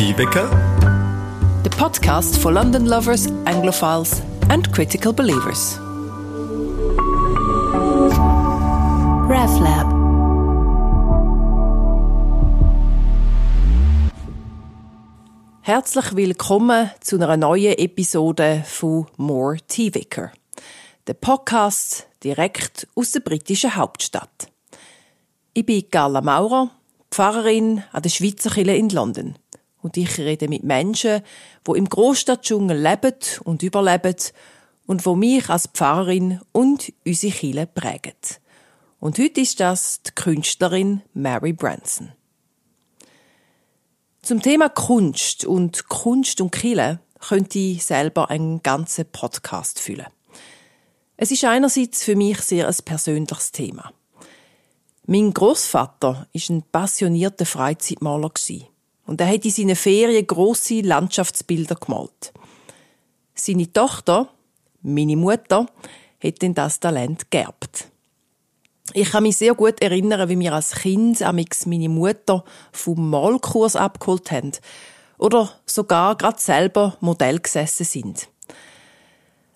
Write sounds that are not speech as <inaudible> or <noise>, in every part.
Tibeker, the podcast for London lovers, Anglophiles, and critical believers. RevLab. Herzlich willkommen zu einer neuen Episode von More Tea Vicar, der Podcast direkt aus der britischen Hauptstadt. Ich bin Gala Maurer, Pfarrerin an der Schweizer Kirche in London. Und ich rede mit Menschen, die im Großstadtdschungel leben und überleben und wo mich als Pfarrerin und unsere Kirche prägen. Und heute ist das die Künstlerin Mary Branson. Zum Thema Kunst und Kunst und Kille könnte ich selber einen ganzen Podcast füllen. Es ist einerseits für mich sehr ein persönliches Thema. Mein Großvater ist ein passionierter Freizeitmaler und er hat in seinen Ferien große Landschaftsbilder gemalt. Seine Tochter, meine Mutter, hat denn das Talent geerbt. Ich kann mich sehr gut erinnern, wie wir als Kind amix meine Mutter vom Malkurs abgeholt haben oder sogar gerade selber Modell gesessen sind.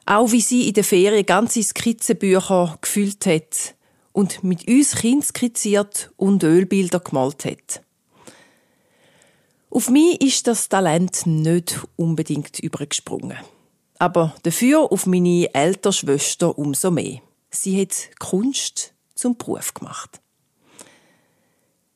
Auch wie sie in der Ferien ganze Skizzenbücher gefüllt hat und mit uns Kind skizziert und Ölbilder gemalt hat. Auf mich ist das Talent nicht unbedingt übergesprungen. Aber dafür auf meine ältere Schwester umso mehr. Sie hat Kunst zum Beruf gemacht.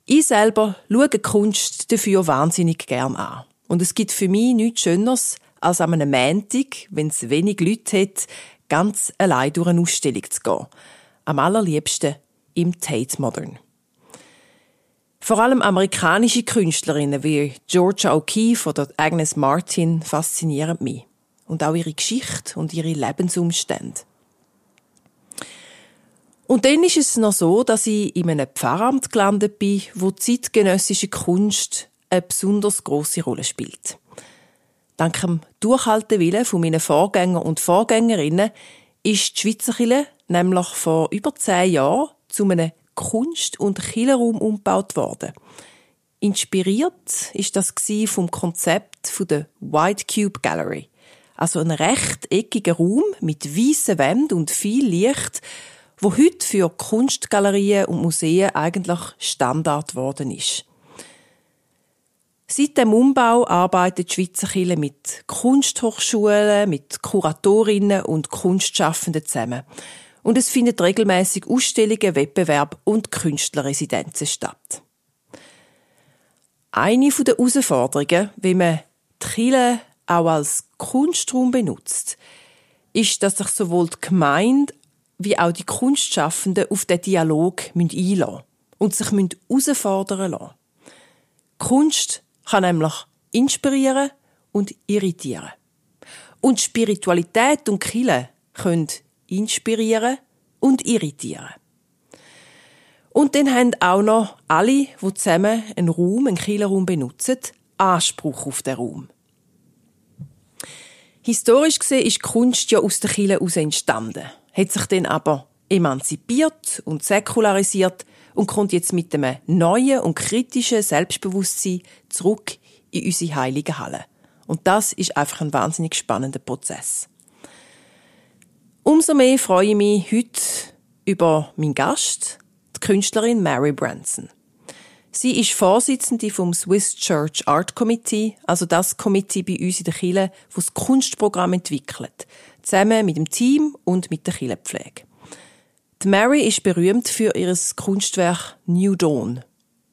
Ich selber schaue Kunst dafür wahnsinnig gern an. Und es gibt für mich nichts Schöneres, als an einem Montag, wenn es wenig Leute hat, ganz allein durch eine Ausstellung zu gehen. Am allerliebsten im Tate Modern. Vor allem amerikanische Künstlerinnen wie Georgia O'Keeffe oder Agnes Martin faszinieren mich. Und auch ihre Geschichte und ihre Lebensumstände. Und dann ist es noch so, dass ich in einem Pfarramt gelandet bin, wo zeitgenössische Kunst eine besonders große Rolle spielt. Dank dem Durchhaltewillen von meinen Vorgänger und Vorgängerinnen ist die Schweizer Kirche nämlich vor über zehn Jahren zu einem Kunst- und Kirchenraum umgebaut worden. Inspiriert ist das vom Konzept der White Cube Gallery, also ein rechteckiger Raum mit weißen Wänden und viel Licht, wo heute für Kunstgalerien und Museen eigentlich Standard geworden ist. Seit dem Umbau arbeitet die Schweizer Kirche mit Kunsthochschulen, mit Kuratorinnen und Kunstschaffenden zusammen. Und es finden regelmäßig Ausstellungen, Wettbewerbe und Künstlerresidenzen statt. Eine der Herausforderungen, wie man die auch als Kunstraum benutzt, ist, dass sich sowohl die Gemeinde wie auch die Kunstschaffenden auf den Dialog einlassen müssen und sich herausfordern lassen. Kunst kann nämlich inspirieren und irritieren. Und Spiritualität und Kille können inspirieren und irritieren. Und dann haben auch noch alle, die zusammen einen Raum, einen Killerraum benutzen, Anspruch auf den Raum. Historisch gesehen ist Kunst ja aus der Kille heraus entstanden hat sich dann aber emanzipiert und säkularisiert und kommt jetzt mit einem neuen und kritischen Selbstbewusstsein zurück in unsere heilige Halle. Und das ist einfach ein wahnsinnig spannender Prozess. Umso mehr freue ich mich heute über meinen Gast, die Künstlerin Mary Branson. Sie ist Vorsitzende vom Swiss Church Art Committee, also das Committee bei uns in der Kirche, das das Kunstprogramm entwickelt zusammen mit dem Team und mit der Killenpflege. Die Mary ist berühmt für ihr Kunstwerk New Dawn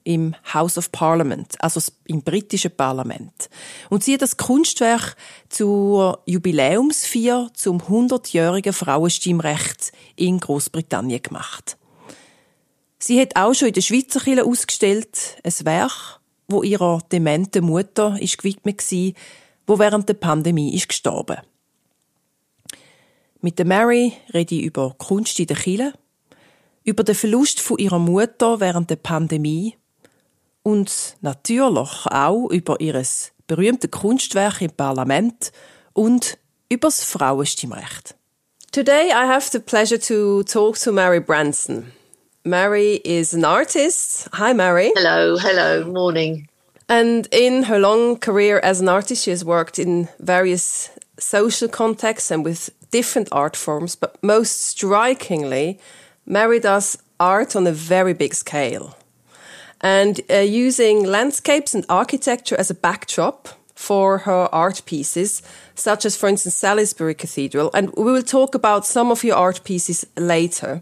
im House of Parliament, also im britischen Parlament. Und sie hat das Kunstwerk zur Jubiläumsfeier zum 100-jährigen Frauenstimmrecht in Großbritannien gemacht. Sie hat auch schon in der Schweizer Kirche ausgestellt, ein Werk, wo ihrer dementen Mutter ist gewidmet war, wo während der Pandemie ist gestorben. Mit der Mary rede ich über Kunst in der Kirche, über den Verlust von ihrer Mutter während der Pandemie und natürlich auch über ihr berühmtes Kunstwerk im Parlament und über das Frauenstimmrecht. Today I have the pleasure to talk to Mary Branson. Mary is an artist. Hi, Mary. Hello, hello, morning. And in her long career as an artist, she has worked in various social contexts and with different art forms, but most strikingly, Mary does art on a very big scale. And uh, using landscapes and architecture as a backdrop for her art pieces, such as, for instance, Salisbury Cathedral. And we will talk about some of your art pieces later.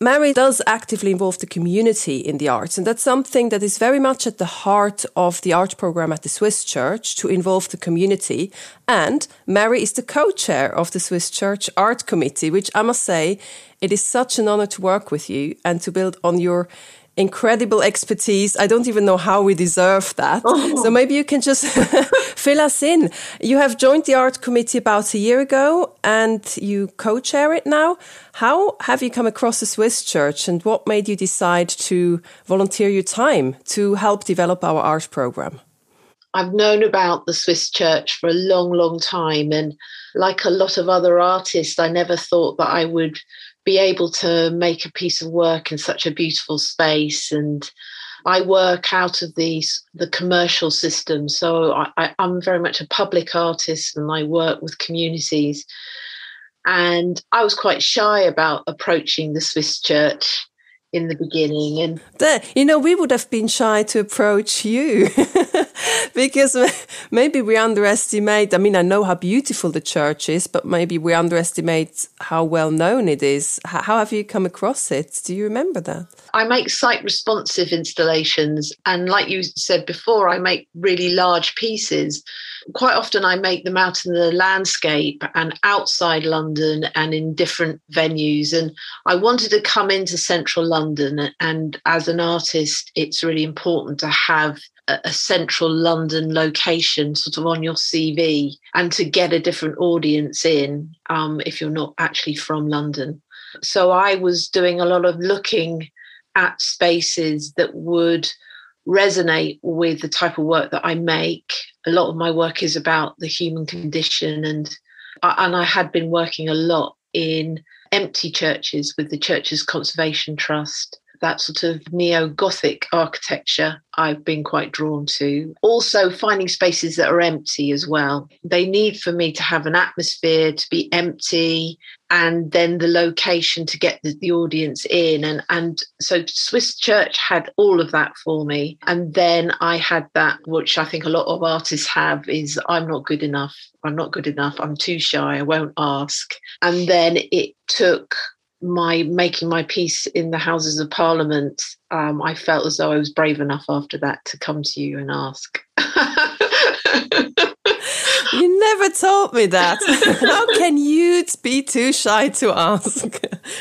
Mary does actively involve the community in the arts, and that's something that is very much at the heart of the art program at the Swiss Church to involve the community. And Mary is the co chair of the Swiss Church Art Committee, which I must say, it is such an honor to work with you and to build on your incredible expertise. I don't even know how we deserve that. Oh. So maybe you can just <laughs> fill us in. You have joined the art committee about a year ago and you co-chair it now. How have you come across the Swiss church and what made you decide to volunteer your time to help develop our art program? I've known about the Swiss church for a long, long time. And like a lot of other artists, I never thought that I would be able to make a piece of work in such a beautiful space and I work out of the the commercial system, so I, am very much a public artist, and I work with communities. And I was quite shy about approaching the Swiss Church in the beginning, and there, you know, we would have been shy to approach you. <laughs> because <laughs> maybe we underestimate. I mean, I know how beautiful the church is, but maybe we underestimate how well known it is. How have you come across it? Do you remember that? I make site responsive installations. And like you said before, I make really large pieces. Quite often, I make them out in the landscape and outside London and in different venues. And I wanted to come into central London. And as an artist, it's really important to have a central London location sort of on your CV and to get a different audience in um, if you're not actually from London. So I was doing a lot of looking at spaces that would resonate with the type of work that I make. A lot of my work is about the human condition and and I had been working a lot in empty churches with the Churches Conservation Trust that sort of neo Gothic architecture I've been quite drawn to. Also, finding spaces that are empty as well. They need for me to have an atmosphere, to be empty, and then the location to get the, the audience in. And, and so Swiss Church had all of that for me. And then I had that, which I think a lot of artists have, is I'm not good enough. I'm not good enough. I'm too shy. I won't ask. And then it took my making my peace in the Houses of Parliament, um, I felt as though I was brave enough after that to come to you and ask. you never told me that. <laughs> How can you be too shy to ask?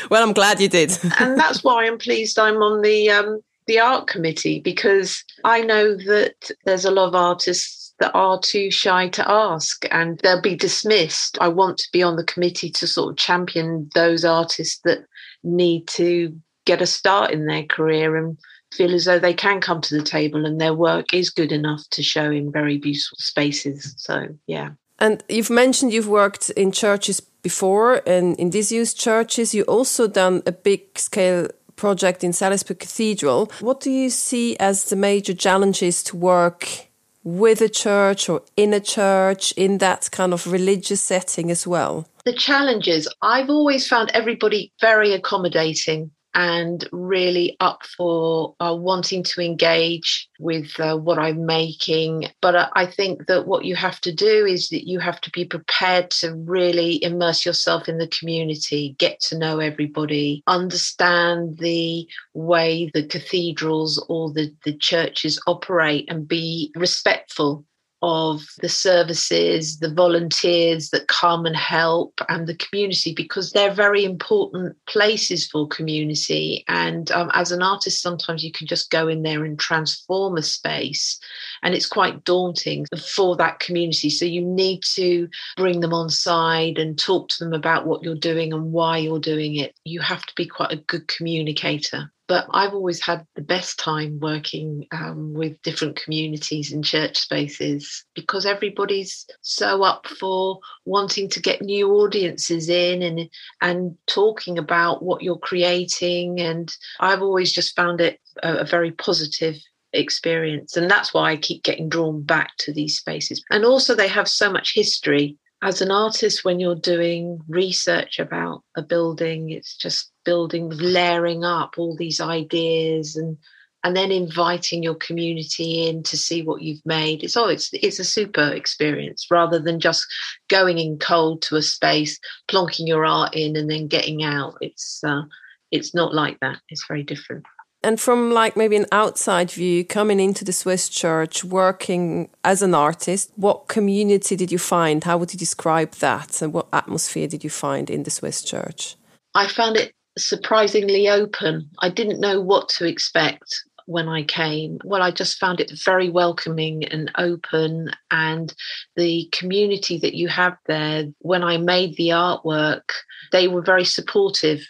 well, I'm glad you did. and that's why I'm pleased I'm on the um, the art committee because I know that there's a lot of artists that are too shy to ask and they'll be dismissed. I want to be on the committee to sort of champion those artists that need to get a start in their career and feel as though they can come to the table and their work is good enough to show in very beautiful spaces. So, yeah. And you've mentioned you've worked in churches before and in disused churches. You also done a big scale project in Salisbury Cathedral. What do you see as the major challenges to work with a church or in a church in that kind of religious setting as well? The challenges, I've always found everybody very accommodating and really up for uh, wanting to engage with uh, what I'm making. But uh, I think that what you have to do is that you have to be prepared to really immerse yourself in the community, get to know everybody, understand the way the cathedrals or the, the churches operate, and be respectful of the services, the volunteers that come and help, and the community because they're very important places for community. And um, as an artist, sometimes you can just go in there and transform a space, and it's quite daunting for that community. So you need to bring them on side and talk to them about what you're doing and why you're doing it. You have to be quite a good communicator but I've always had the best time working um, with different communities and church spaces because everybody's so up for wanting to get new audiences in and and talking about what you're creating. And I've always just found it a, a very positive experience. And that's why I keep getting drawn back to these spaces. And also, they have so much history. As an artist, when you're doing research about a building, it's just building, layering up all these ideas and and then inviting your community in to see what you've made. It's oh, it's it's a super experience rather than just going in cold to a space, plonking your art in, and then getting out. It's uh, it's not like that. It's very different. And from like maybe an outside view, coming into the Swiss church, working as an artist, what community did you find? How would you describe that? And what atmosphere did you find in the Swiss church? I found it surprisingly open. I didn't know what to expect when I came. Well, I just found it very welcoming and open. And the community that you have there, when I made the artwork, they were very supportive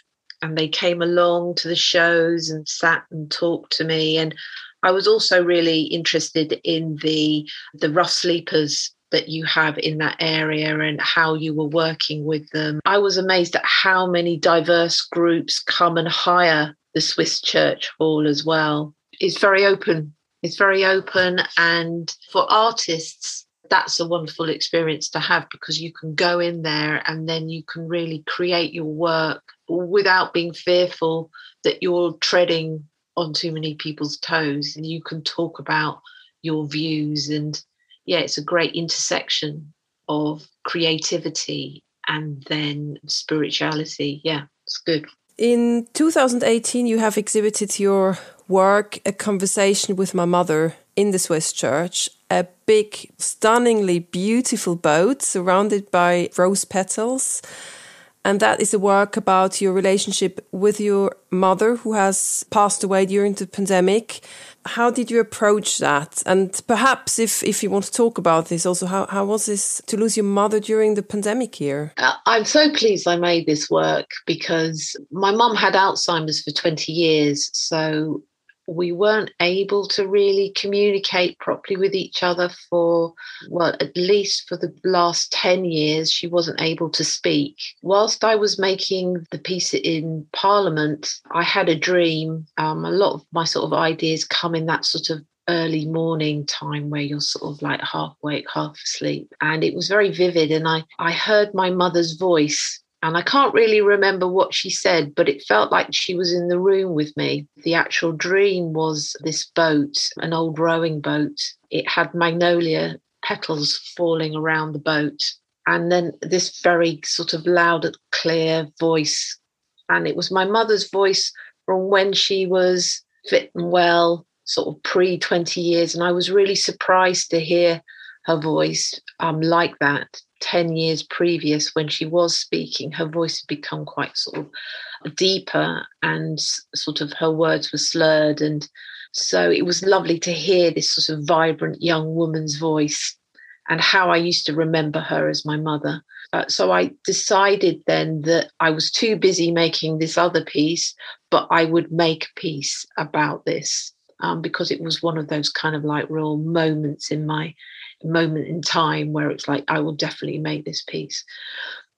and they came along to the shows and sat and talked to me. And I was also really interested in the the rough sleepers that you have in that area and how you were working with them. I was amazed at how many diverse groups come and hire the Swiss Church Hall as well it's very open. It's very open, and for artists, that's a wonderful experience to have because you can go in there and then you can really create your work without being fearful that you're treading on too many people's toes and you can talk about your views. And yeah it's a great intersection of creativity and then spirituality. Yeah it's good. In 2018 you have exhibited your work, a conversation with my mother in the Swiss church, big, stunningly beautiful boat surrounded by rose petals. And that is a work about your relationship with your mother who has passed away during the pandemic. How did you approach that? And perhaps if, if you want to talk about this also, how, how was this to lose your mother during the pandemic year? Uh, I'm so pleased I made this work because my mum had Alzheimer's for 20 years. So we weren't able to really communicate properly with each other for, well, at least for the last 10 years, she wasn't able to speak. Whilst I was making the piece in Parliament, I had a dream. Um, a lot of my sort of ideas come in that sort of early morning time where you're sort of like half awake, half asleep. And it was very vivid. And I, I heard my mother's voice and I can't really remember what she said, but it felt like she was in the room with me. The actual dream was this boat, an old rowing boat. It had magnolia petals falling around the boat. And then this very sort of loud, clear voice. And it was my mother's voice from when she was fit and well, sort of pre 20 years. And I was really surprised to hear her voice um, like that 10 years previous when she was speaking her voice had become quite sort of deeper and sort of her words were slurred and so it was lovely to hear this sort of vibrant young woman's voice and how i used to remember her as my mother. Uh, so i decided then that i was too busy making this other piece but i would make a piece about this um, because it was one of those kind of like real moments in my moment in time where it's like, I will definitely make this piece.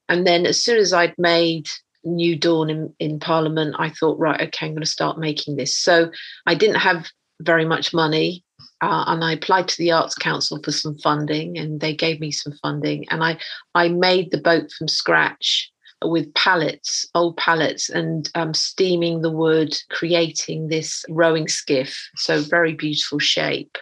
And then as soon as I'd made New Dawn in, in Parliament, I thought, right, okay, I'm going to start making this. So I didn't have very much money. Uh, and I applied to the Arts Council for some funding, and they gave me some funding. And I, I made the boat from scratch with pallets, old pallets, and um, steaming the wood, creating this rowing skiff. So, very beautiful shape.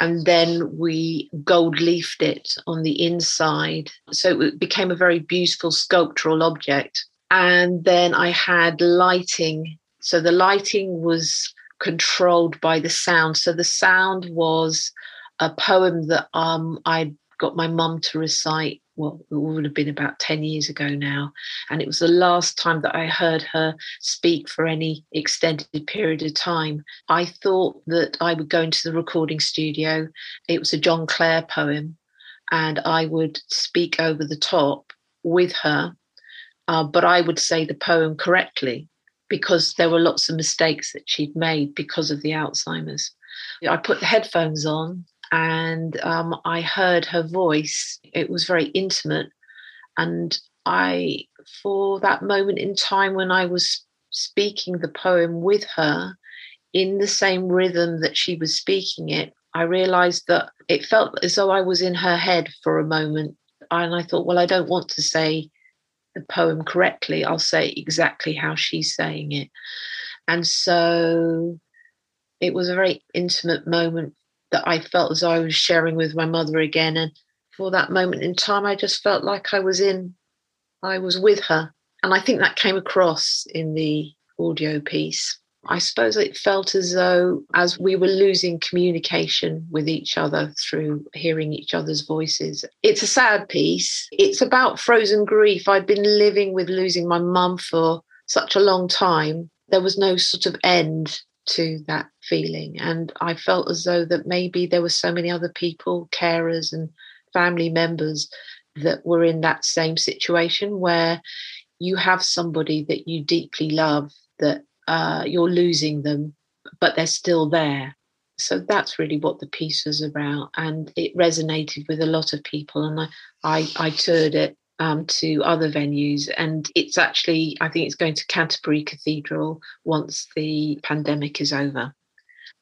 And then we gold leafed it on the inside. So, it became a very beautiful sculptural object. And then I had lighting. So, the lighting was controlled by the sound. So, the sound was a poem that um, I got my mum to recite well, it would have been about 10 years ago now. And it was the last time that I heard her speak for any extended period of time. I thought that I would go into the recording studio. It was a John Clare poem, and I would speak over the top with her, uh, but I would say the poem correctly because there were lots of mistakes that she'd made because of the Alzheimer's. I put the headphones on and um, I heard her voice. It was very intimate. And I, for that moment in time when I was speaking the poem with her, in the same rhythm that she was speaking it, I realized that it felt as though I was in her head for a moment. And I thought, well, I don't want to say the poem correctly. I'll say exactly how she's saying it. And so it was a very intimate moment that I felt as I was sharing with my mother again. And for that moment in time, I just felt like I was in, I was with her. And I think that came across in the audio piece. I suppose it felt as though, as we were losing communication with each other through hearing each other's voices. It's a sad piece. It's about frozen grief. I'd been living with losing my mum for such a long time. There was no sort of end to that feeling. And I felt as though that maybe there were so many other people, carers and family members, that were in that same situation where you have somebody that you deeply love that uh, you're losing them, but they're still there. So that's really what the piece was about, and it resonated with a lot of people. And I, I, I toured it um, to other venues, and it's actually I think it's going to Canterbury Cathedral once the pandemic is over.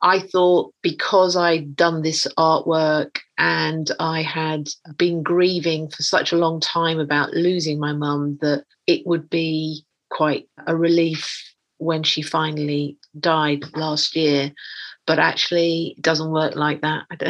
I thought because I'd done this artwork and I had been grieving for such a long time about losing my mum that it would be quite a relief when she finally died last year. But actually, it doesn't work like that. <laughs>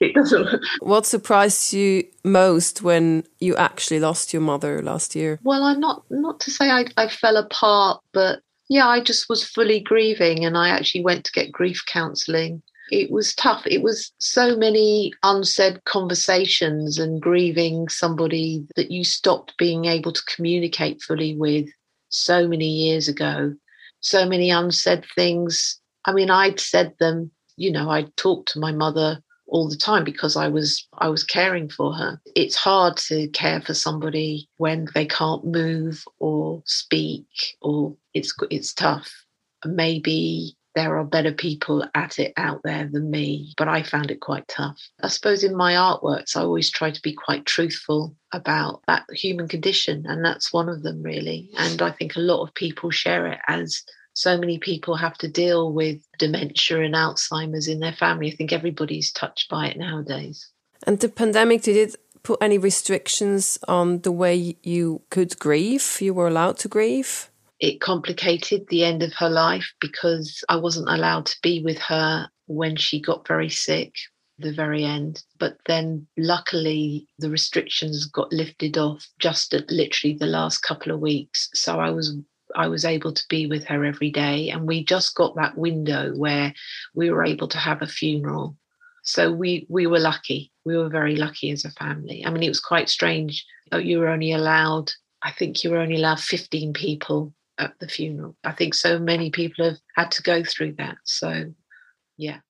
it doesn't. What surprised you most when you actually lost your mother last year? Well, I'm not not to say I, I fell apart, but yeah, I just was fully grieving, and I actually went to get grief counselling it was tough. It was so many unsaid conversations and grieving somebody that you stopped being able to communicate fully with so many years ago. So many unsaid things. I mean, I'd said them, you know, I'd talked to my mother all the time because I was I was caring for her. It's hard to care for somebody when they can't move or speak or it's it's tough. Maybe there are better people at it out there than me, but I found it quite tough. I suppose in my artworks, I always try to be quite truthful about that human condition, and that's one of them, really. And I think a lot of people share it as so many people have to deal with dementia and Alzheimer's in their family. I think everybody's touched by it nowadays. And the pandemic, did it put any restrictions on the way you could grieve? You were allowed to grieve? It complicated the end of her life because I wasn't allowed to be with her when she got very sick the very end. But then luckily the restrictions got lifted off just at literally the last couple of weeks. So i was i was able to be with her every day. And we just got that window where we were able to have a funeral. So we we were lucky. We were very lucky as a family. I mean it was quite strange. You were only allowed i think you were only allowed 15 people at the funeral. I think so many people have had to go through that. So, yeah.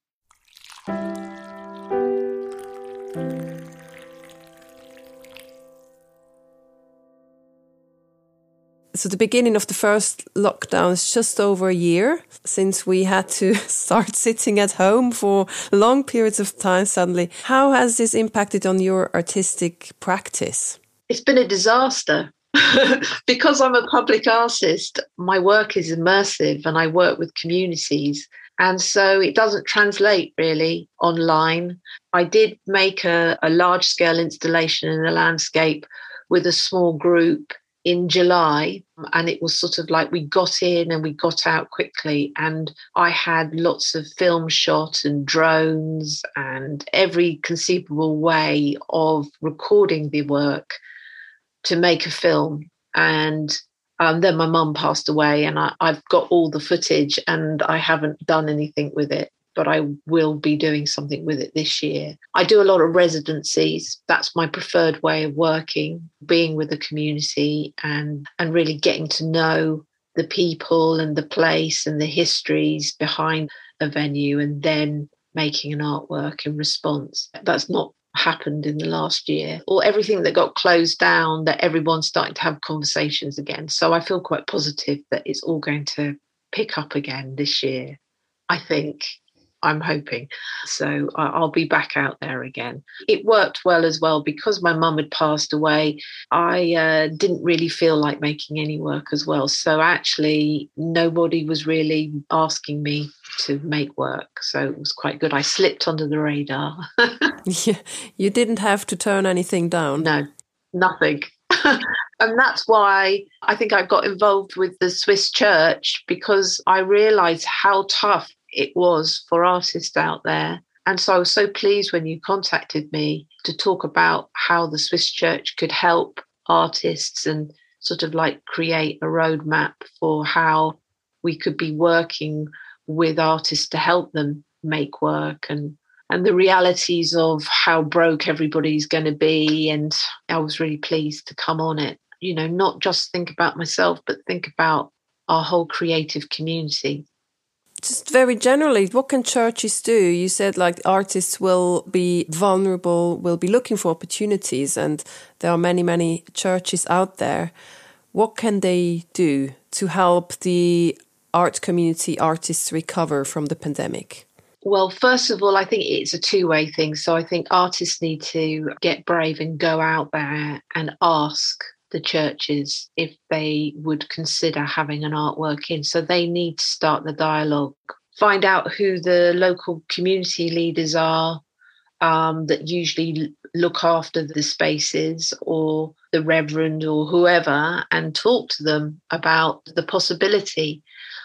So the beginning of the first lockdown is just over a year since we had to <laughs> start sitting at home for long periods of time suddenly. How has this impacted on your artistic practice? It's been a disaster. <laughs> because I'm a public artist, my work is immersive and I work with communities. And so it doesn't translate really online. I did make a, a large scale installation in the landscape with a small group in July, and it was sort of like we got in and we got out quickly. And I had lots of film shot and drones and every conceivable way of recording the work to make a film. And um, then my mum passed away, and I, I've got all the footage, and I haven't done anything with it but I will be doing something with it this year. I do a lot of residencies. That's my preferred way of working, being with the community and and really getting to know the people and the place and the histories behind a venue and then making an artwork in response. That's not happened in the last year or everything that got closed down that everyone's starting to have conversations again. So i feel quite positive that it's all going to pick up again this year i think I'm hoping. So I'll be back out there again. It worked well as well because my mum had passed away. I uh, didn't really feel like making any work as well. So actually, nobody was really asking me to make work. So it was quite good. I slipped under the radar. <laughs> <laughs> yeah, you didn't have to turn anything down. No, nothing. <laughs> and that's why I think I got involved with the Swiss church because I realized how tough it was for artists out there. And so I was so pleased when you contacted me to talk about how the Swiss church could help artists and sort of like create a roadmap for how we could be working with artists to help them make work and and the realities of how broke everybody's going to be. And i was really pleased to come on it. You know not just think about myself but think about our whole creative community just very generally, what can churches do? You said like artists will be vulnerable, will be looking for opportunities, and there are many, many churches out there. What can they do to help the art community artists recover from the pandemic? Well, first of all, I think it's a two way thing. So I think artists need to get brave and go out there and ask the churches if they would consider having an artwork in. So they need to start the dialogue, find out who the local community leaders are um, that usually look after the spaces or the reverend or whoever and talk to them about the possibility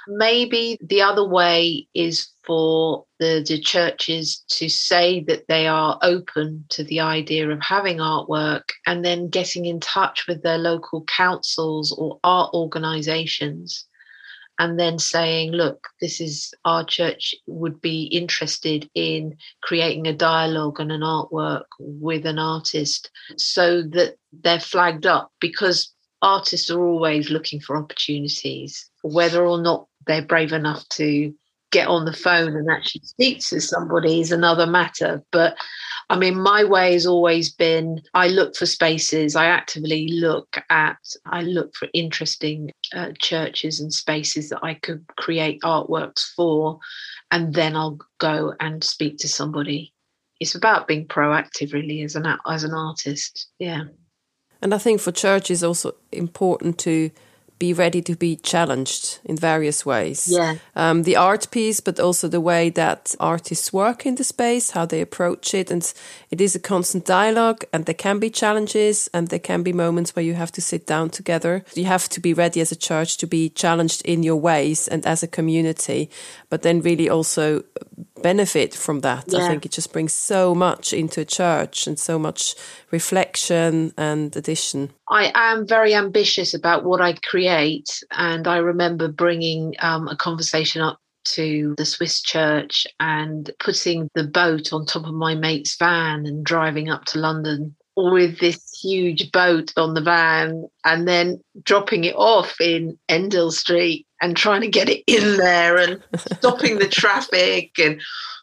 Maybe the other way is for the, the churches to say that they are open to the idea of having artwork and then getting in touch with their local councils or art organizations and then saying, look, this is our church would be interested in creating a dialogue and an artwork with an artist so that they're flagged up because artists are always looking for opportunities, whether or not they're brave enough to get on the phone and actually speak to somebody is another matter. But I mean, my way has always been I look for spaces, I actively look at, I look for interesting uh, churches and spaces that I could create artworks for, and then I'll go and speak to somebody. It's about being proactive, really, as an as an artist. Yeah. And I think for church is also important to be ready to be challenged in various ways. Yeah. Um, the art piece, but also the way that artists work in the space, how they approach it. And it is a constant dialogue, and there can be challenges, and there can be moments where you have to sit down together. You have to be ready as a church to be challenged in your ways and as a community, but then really also benefit from that. Yeah. I think it just brings so much into a church and so much reflection and addition. I am very ambitious about what I create, and I remember bringing um, a conversation up to the Swiss church and putting the boat on top of my mate's van and driving up to London with this huge boat on the van and then dropping it off in Endell Street and trying to get it in there and stopping the traffic and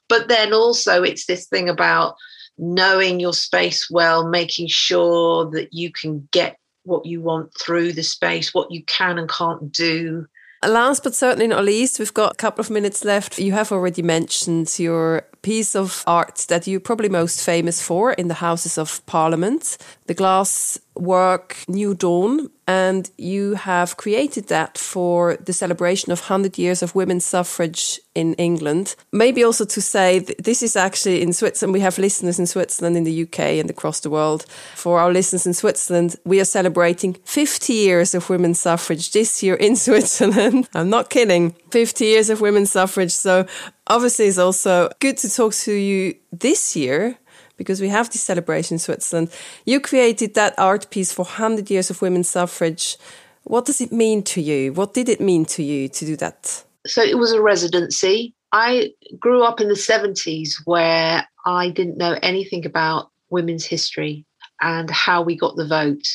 but then also it's this thing about knowing your space well making sure that you can get what you want through the space what you can and can't do Last but certainly not least, we've got a couple of minutes left. You have already mentioned your piece of art that you're probably most famous for in the Houses of Parliament, the glass work New Dawn, and you have created that for the celebration of 100 years of women's suffrage in England. Maybe also to say this is actually in Switzerland, we have listeners in Switzerland, in the UK, and across the world. For our listeners in Switzerland, we are celebrating 50 years of women's suffrage this year in <laughs> Switzerland. I'm not kidding. 50 years of women's suffrage. So obviously, it's also good to talk to you this year because we have this celebration in Switzerland. You created that art piece for 100 years of women's suffrage. What does it mean to you? What did it mean to you to do that? So it was a residency. I grew up in the 70s where I didn't know anything about women's history and how we got the vote.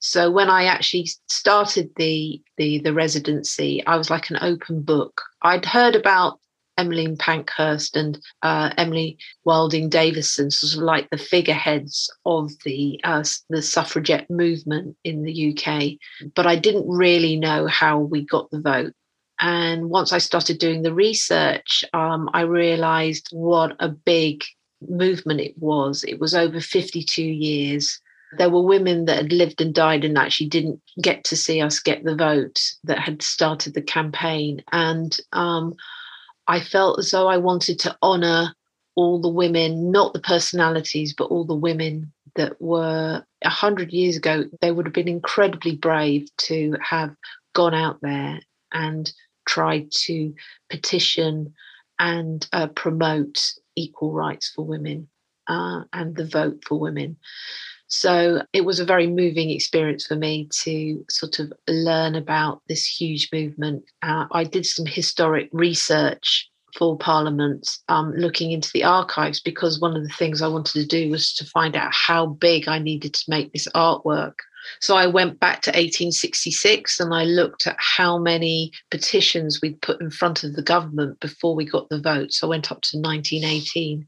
So when I actually started the the the residency, I was like an open book. I'd heard about Emmeline Pankhurst and uh, Emily Wilding Davison, sort of like the figureheads of the uh, the suffragette movement in the UK. But I didn't really know how we got the vote. And once I started doing the research, um, I realized what a big movement it was. It was over 52 years. There were women that had lived and died and actually didn't get to see us get the vote that had started the campaign. And um, I felt as though I wanted to honor all the women, not the personalities, but all the women that were a hundred years ago. They would have been incredibly brave to have gone out there and tried to petition and uh, promote equal rights for women uh, and the vote for women. So it was a very moving experience for me to sort of learn about this huge movement. Uh, I did some historic research for Parliament, um, looking into the archives, because one of the things I wanted to do was to find out how big I needed to make this artwork. So I went back to 1866 and I looked at how many petitions we'd put in front of the government before we got the vote. So I went up to 1918.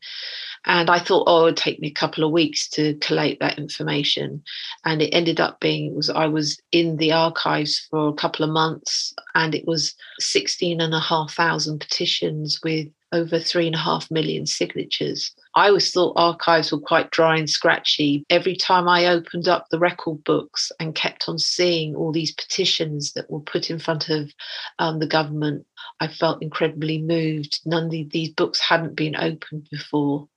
And I thought, oh, it would take me a couple of weeks to collate that information. And it ended up being was I was in the archives for a couple of months and it was 16 and a half thousand petitions with over three and a half million signatures. I always thought archives were quite dry and scratchy. Every time I opened up the record books and kept on seeing all these petitions that were put in front of um, the government, I felt incredibly moved. None of these books hadn't been opened before.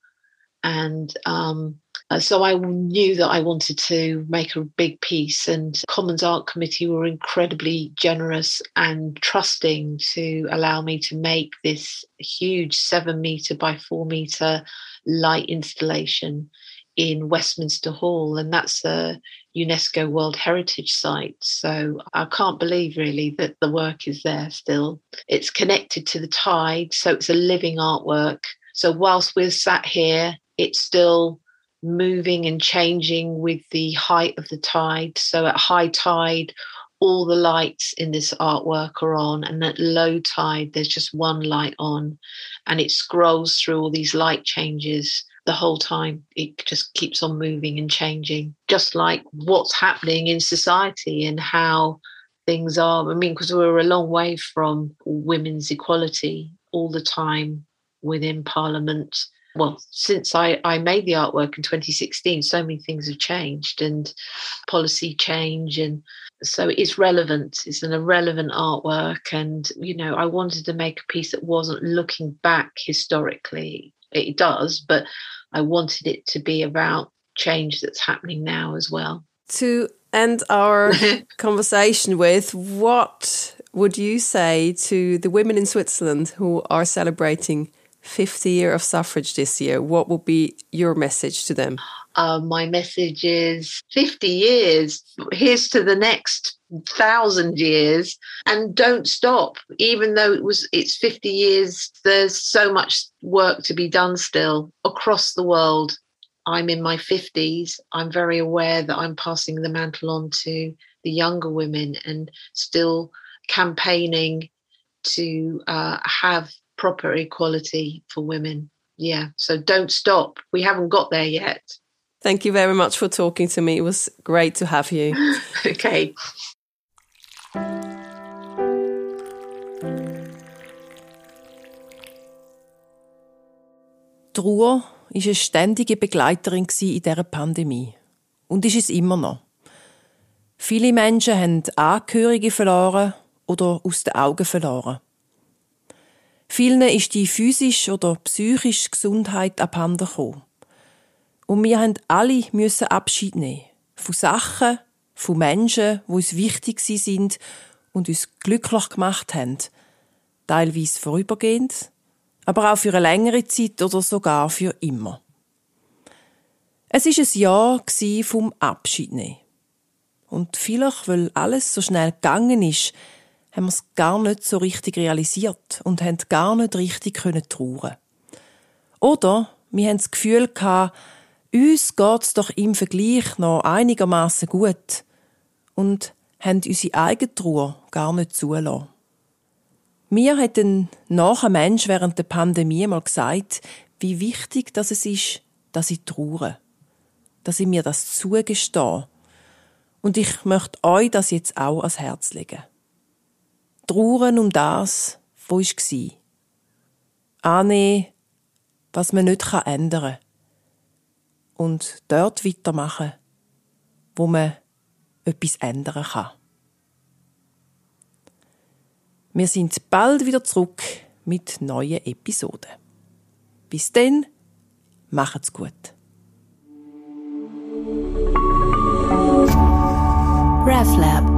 And um, uh, so I knew that I wanted to make a big piece, and Commons Art Committee were incredibly generous and trusting to allow me to make this huge seven meter by four meter light installation in Westminster Hall, and that's a UNESCO World Heritage Site. So I can't believe really that the work is there still. It's connected to the tide, so it's a living artwork. So whilst we're sat here, it's still moving and changing with the height of the tide. So at high tide, all the lights in this artwork are on, and at low tide, there's just one light on, and it scrolls through all these light changes the whole time. It just keeps on moving and changing, just like what's happening in society and how things are. I mean, because we're a long way from women's equality all the time within Parliament well, since I, I made the artwork in 2016, so many things have changed and policy change. And so it's relevant. It's an irrelevant artwork. And, you know, I wanted to make a piece that wasn't looking back historically. It does, but I wanted it to be about change that's happening now as well. To end our <laughs> conversation with, what would you say to the women in Switzerland who are celebrating 50 year of suffrage this year, what would be your message to them? Uh, my message is 50 years. Here's to the next thousand years, and don't stop. Even though it was it's 50 years, there's so much work to be done still across the world. I'm in my 50s. I'm very aware that I'm passing the mantle on to the younger women and still campaigning to uh, have proper equality for women. Yeah, so don't stop. We haven't got there yet. Thank you very much for talking to me. It was great to have you. <laughs> okay. Trauer war eine ständige Begleiterin in dieser Pandemie. Und ist es immer noch. Viele Menschen haben Angehörige verloren oder aus den Augen verloren. Vielen ist die physische oder psychische Gesundheit abhanden gekommen. Und wir haben alle müssen Abschied nehmen. Von Sachen, von Menschen, die uns wichtig sind und uns glücklich gemacht haben. Teilweise vorübergehend, aber auch für eine längere Zeit oder sogar für immer. Es ist ein Jahr vom Abschied nehmen. Und vielleicht, weil alles so schnell gegangen ist, haben wir es gar nicht so richtig realisiert und haben gar nicht richtig können trauern. Oder wir haben das Gefühl gehabt, uns geht's doch im Vergleich noch einigermaßen gut und haben unsere eigene Trauer gar nicht zulassen. Mir hat ein nachher Mensch während der Pandemie mal gesagt, wie wichtig das es ist, dass ich traue, dass ich mir das zugestehe. Und ich möchte euch das jetzt auch ans Herz legen. Trauern um das, was war. Annehmen, was man nicht ändern kann. Und dort weitermachen, wo man etwas ändern kann. Wir sind bald wieder zurück mit neuen Episoden. Bis dann, macht's gut. RevLab